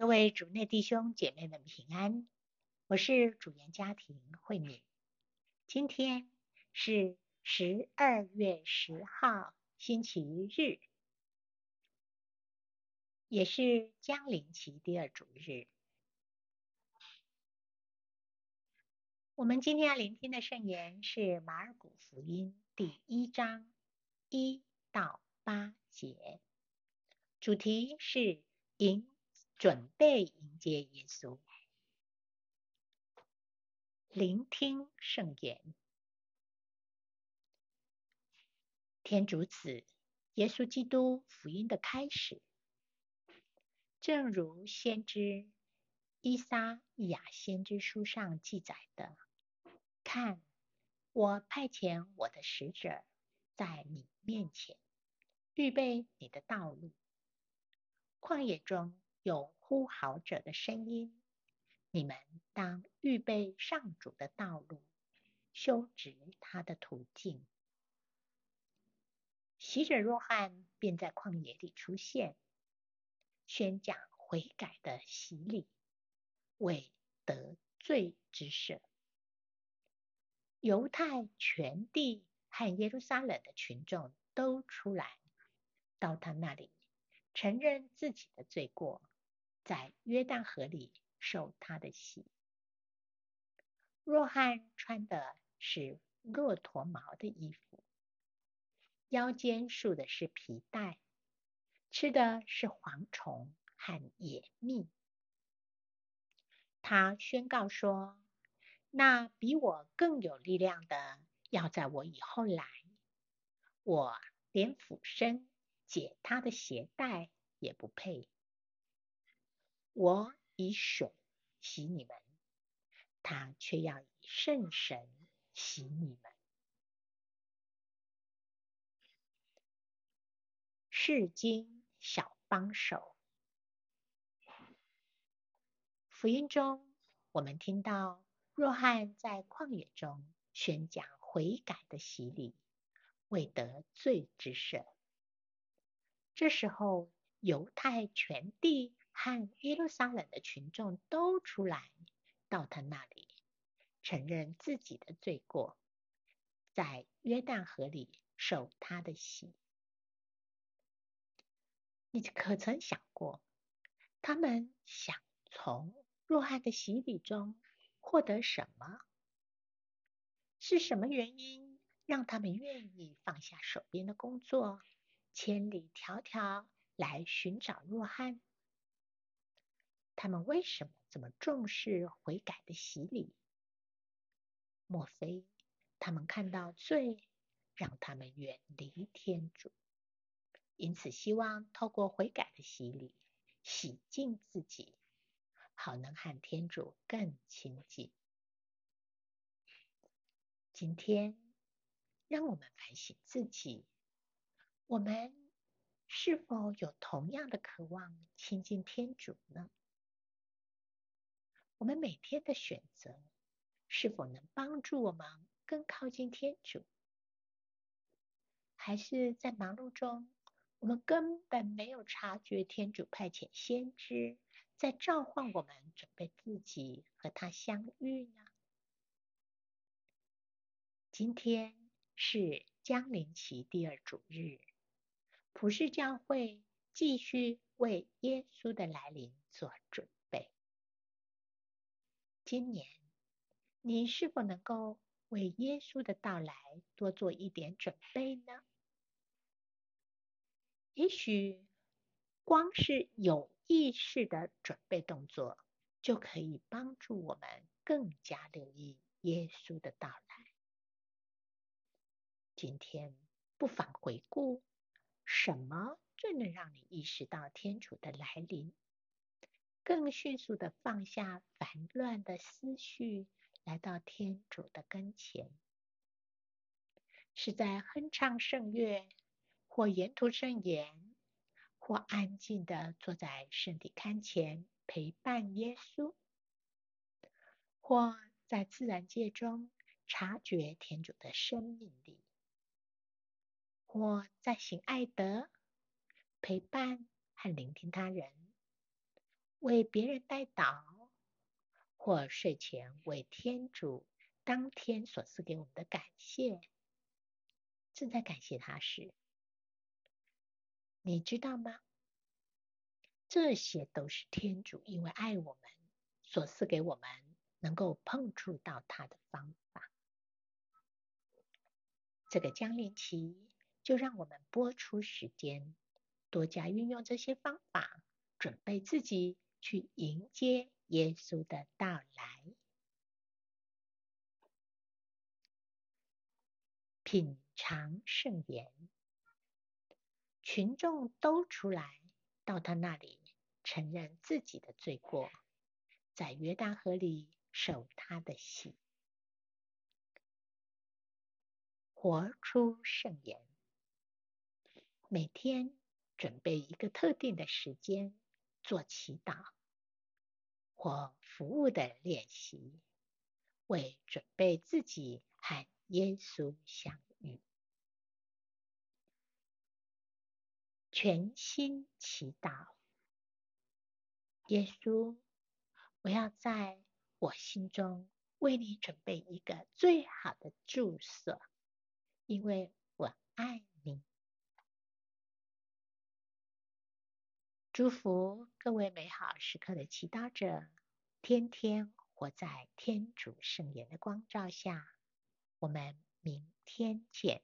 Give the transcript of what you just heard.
各位主内弟兄姐妹们平安，我是主言家庭慧敏。今天是十二月十号，星期日，也是将临期第二主日。我们今天要聆听的圣言是马尔谷福音第一章一到八节，主题是迎。准备迎接耶稣，聆听圣言。天主子，耶稣基督福音的开始，正如先知伊撒意亚先知书上记载的：“看，我派遣我的使者在你面前，预备你的道路。”旷野中。有呼号者的声音，你们当预备上主的道路，修直他的途径。洗者若翰便在旷野里出现，宣讲悔改的洗礼，为得罪之赦。犹太全地和耶路撒冷的群众都出来到他那里，承认自己的罪过。在约旦河里受他的洗。若翰穿的是骆驼毛的衣服，腰间束的是皮带，吃的是蝗虫和野蜜。他宣告说：“那比我更有力量的要在我以后来，我连俯身解他的鞋带也不配。”我以水洗你们，他却要以圣神洗你们。释经小帮手，福音中我们听到若翰在旷野中宣讲悔改的洗礼，为得罪之赦。这时候，犹太全地。和耶路撒冷的群众都出来到他那里，承认自己的罪过，在约旦河里受他的洗。你可曾想过，他们想从若翰的洗礼中获得什么？是什么原因让他们愿意放下手边的工作，千里迢迢来寻找若翰？他们为什么这么重视悔改的洗礼？莫非他们看到罪让他们远离天主，因此希望透过悔改的洗礼洗净自己，好能和天主更亲近？今天，让我们反省自己，我们是否有同样的渴望亲近天主呢？我们每天的选择是否能帮助我们更靠近天主？还是在忙碌中，我们根本没有察觉天主派遣先知在召唤我们，准备自己和他相遇呢？今天是将临期第二主日，普世教会继续为耶稣的来临做准备。今年，你是否能够为耶稣的到来多做一点准备呢？也许，光是有意识的准备动作，就可以帮助我们更加留意耶稣的到来。今天，不妨回顾，什么最能让你意识到天主的来临？更迅速地放下烦乱的思绪，来到天主的跟前，是在哼唱圣乐，或研读圣言，或安静地坐在圣体龛前陪伴耶稣，或在自然界中察觉天主的生命力，或在行爱德，陪伴和聆听他人。为别人代祷，或睡前为天主当天所赐给我们的感谢，正在感谢他时，你知道吗？这些都是天主因为爱我们所赐给我们能够碰触到他的方法。这个降临期，就让我们播出时间，多加运用这些方法，准备自己去迎接耶稣的到来。品尝圣言，群众都出来到他那里，承认自己的罪过，在约旦河里受他的洗，活出圣言。每天准备一个特定的时间做祈祷或服务的练习，为准备自己和耶稣相遇。全心祈祷，耶稣，我要在我心中为你准备一个最好的住所，因为我爱你。祝福各位美好时刻的祈祷者，天天活在天主圣言的光照下。我们明天见。